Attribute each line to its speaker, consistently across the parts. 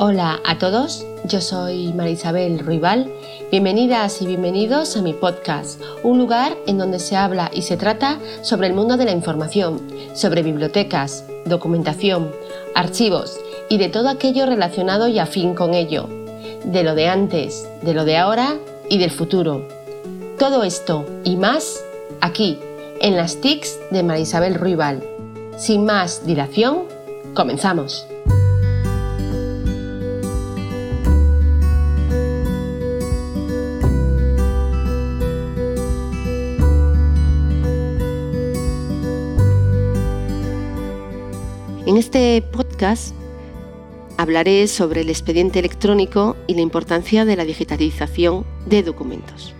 Speaker 1: Hola a todos, yo soy Marisabel Ruibal. Bienvenidas y bienvenidos a mi podcast, un lugar en donde se habla y se trata sobre el mundo de la información, sobre bibliotecas, documentación, archivos y de todo aquello relacionado y afín con ello, de lo de antes, de lo de ahora y del futuro. Todo esto y más aquí, en las TICs de Marisabel Ruibal. Sin más dilación, comenzamos. En este podcast hablaré sobre el expediente electrónico y la importancia de la digitalización de documentos.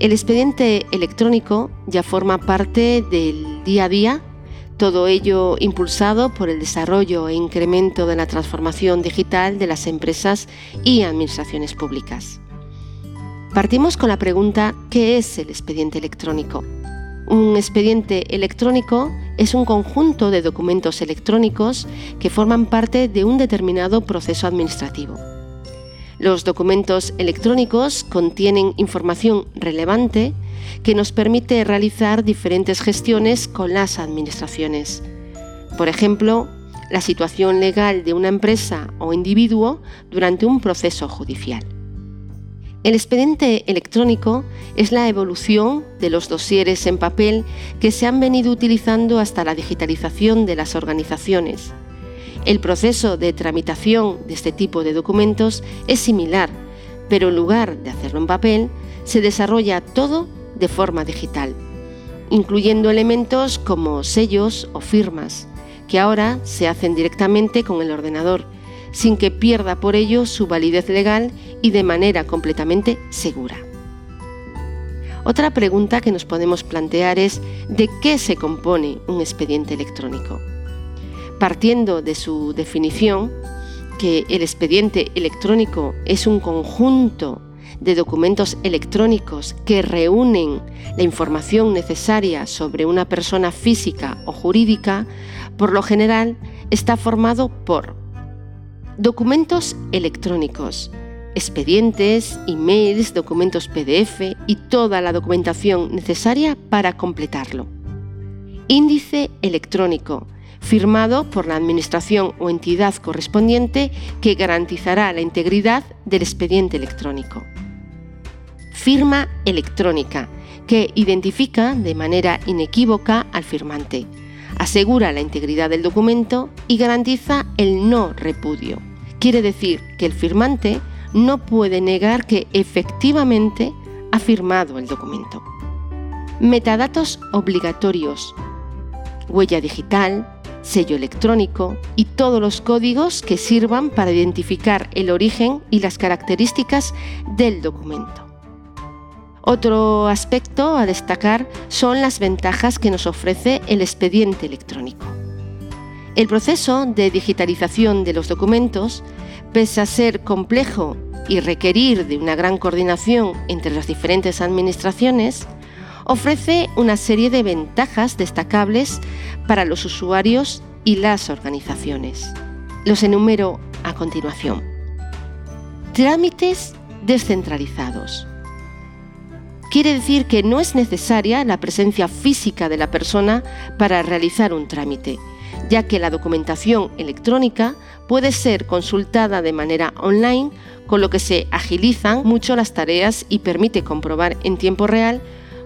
Speaker 1: El expediente electrónico ya forma parte del día a día, todo ello impulsado por el desarrollo e incremento de la transformación digital de las empresas y administraciones públicas. Partimos con la pregunta ¿qué es el expediente electrónico? Un expediente electrónico es un conjunto de documentos electrónicos que forman parte de un determinado proceso administrativo. Los documentos electrónicos contienen información relevante que nos permite realizar diferentes gestiones con las administraciones. Por ejemplo, la situación legal de una empresa o individuo durante un proceso judicial. El expediente electrónico es la evolución de los dosieres en papel que se han venido utilizando hasta la digitalización de las organizaciones. El proceso de tramitación de este tipo de documentos es similar, pero en lugar de hacerlo en papel, se desarrolla todo de forma digital, incluyendo elementos como sellos o firmas, que ahora se hacen directamente con el ordenador sin que pierda por ello su validez legal y de manera completamente segura. Otra pregunta que nos podemos plantear es ¿de qué se compone un expediente electrónico? Partiendo de su definición, que el expediente electrónico es un conjunto de documentos electrónicos que reúnen la información necesaria sobre una persona física o jurídica, por lo general está formado por Documentos electrónicos, expedientes, emails, documentos PDF y toda la documentación necesaria para completarlo. Índice electrónico, firmado por la Administración o entidad correspondiente que garantizará la integridad del expediente electrónico. Firma electrónica, que identifica de manera inequívoca al firmante asegura la integridad del documento y garantiza el no repudio. Quiere decir que el firmante no puede negar que efectivamente ha firmado el documento. Metadatos obligatorios. Huella digital, sello electrónico y todos los códigos que sirvan para identificar el origen y las características del documento. Otro aspecto a destacar son las ventajas que nos ofrece el expediente electrónico. El proceso de digitalización de los documentos, pese a ser complejo y requerir de una gran coordinación entre las diferentes administraciones, ofrece una serie de ventajas destacables para los usuarios y las organizaciones. Los enumero a continuación. Trámites descentralizados quiere decir que no es necesaria la presencia física de la persona para realizar un trámite, ya que la documentación electrónica puede ser consultada de manera online, con lo que se agilizan mucho las tareas y permite comprobar en tiempo real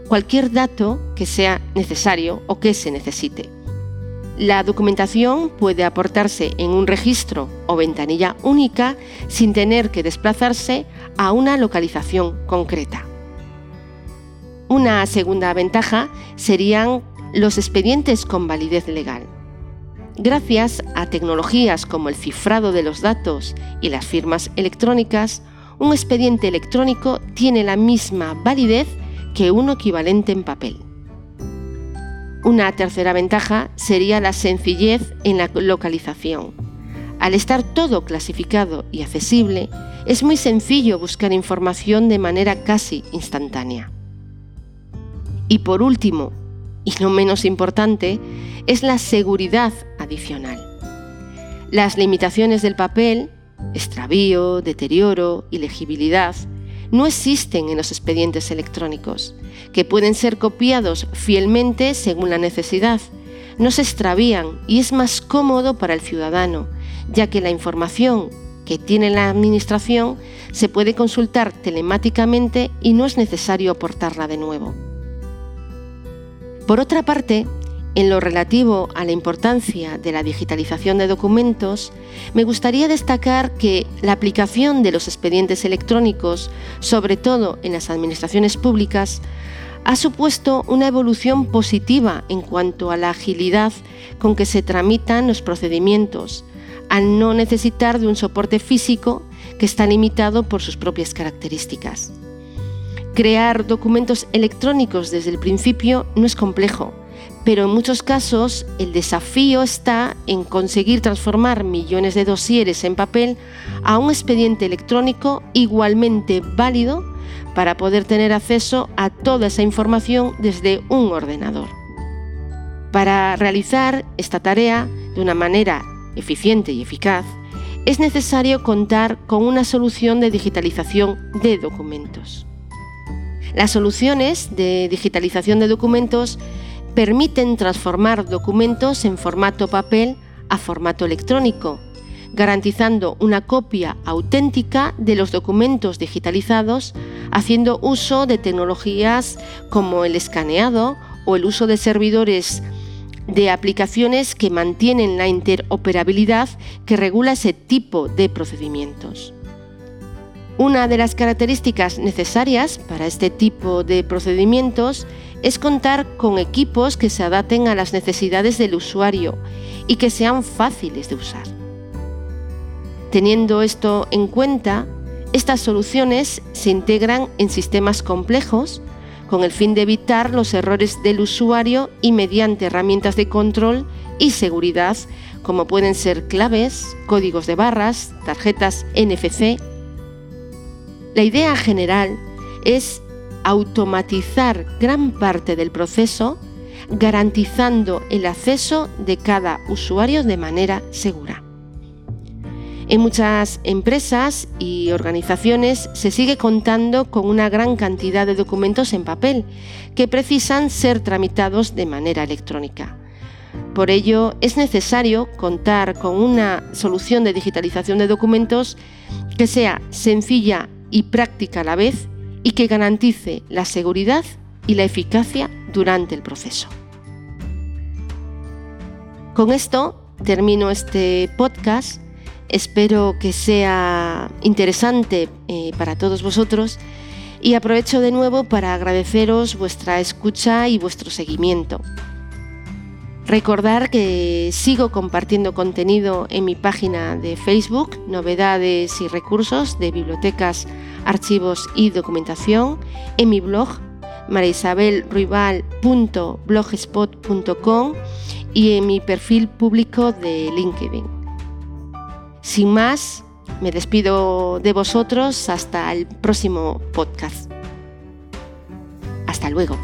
Speaker 1: cualquier dato que sea necesario o que se necesite. La documentación puede aportarse en un registro o ventanilla única sin tener que desplazarse a una localización concreta. Una segunda ventaja serían los expedientes con validez legal. Gracias a tecnologías como el cifrado de los datos y las firmas electrónicas, un expediente electrónico tiene la misma validez que uno equivalente en papel. Una tercera ventaja sería la sencillez en la localización. Al estar todo clasificado y accesible, es muy sencillo buscar información de manera casi instantánea. Y por último, y no menos importante, es la seguridad Las limitaciones del papel extravío, deterioro, ilegibilidad, no existen en los expedientes electrónicos, que pueden ser copiados fielmente según la necesidad. No se extravían y es más cómodo para el ciudadano, ya que la información que tiene la Administración se puede consultar telemáticamente y no es necesario aportarla de nuevo. Por otra parte, en lo relativo a la importancia de la digitalización de documentos, me gustaría destacar que la aplicación de los expedientes electrónicos, sobre todo en las administraciones públicas, ha supuesto una evolución positiva en cuanto a la agilidad con que se tramitan los procedimientos, al no necesitar de un soporte físico que está limitado por sus propias características. Crear documentos electrónicos desde el principio no es complejo, pero en muchos casos el desafío está en conseguir transformar millones de dosieres en papel a un expediente electrónico igualmente válido para poder tener acceso a toda esa información desde un ordenador. Para realizar esta tarea de una manera eficiente y eficaz, es necesario contar con una solución de digitalización de documentos. Las soluciones de digitalización de documentos permiten transformar documentos en formato papel a formato electrónico, garantizando una copia auténtica de los documentos digitalizados, haciendo uso de tecnologías como el escaneado o el uso de servidores de aplicaciones que mantienen la interoperabilidad que regula ese tipo de procedimientos. Una de las características necesarias para este tipo de procedimientos contar con equipos que se adapten a las necesidades del usuario y que sean fáciles de usar. Teniendo esto en cuenta, estas soluciones se integran en sistemas complejos con el fin de evitar los errores del usuario y mediante herramientas de control y seguridad como pueden ser claves, códigos de barras, tarjetas NFC. La idea general es automatizar gran parte del proceso garantizando el acceso de cada usuario de manera segura. En muchas empresas y organizaciones se sigue contando con una gran cantidad de documentos en papel que precisan ser tramitados de manera electrónica. Por ello, es necesario contar con una solución de digitalización de documentos que sea sencilla y práctica a la vez y que garantice la seguridad y la eficacia durante el proceso. Con esto termino este podcast. Espero que sea interesante eh, para todos vosotros y aprovecho de nuevo para agradeceros vuestra escucha y vuestro seguimiento. Recordar que sigo compartiendo contenido en mi página de Facebook, novedades y recursos de bibliotecas, archivos y documentación, en mi blog marisabelruibal.blogspot.com y en mi perfil público de LinkedIn. Sin más, me despido de vosotros hasta el próximo podcast. Hasta luego.